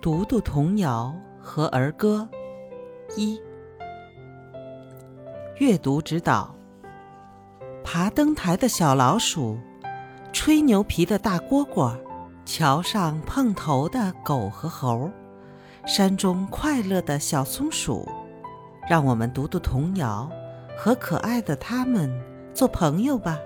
读读童谣和儿歌。一、阅读指导：爬灯台的小老鼠，吹牛皮的大蝈蝈，桥上碰头的狗和猴，山中快乐的小松鼠。让我们读读童谣，和可爱的它们做朋友吧。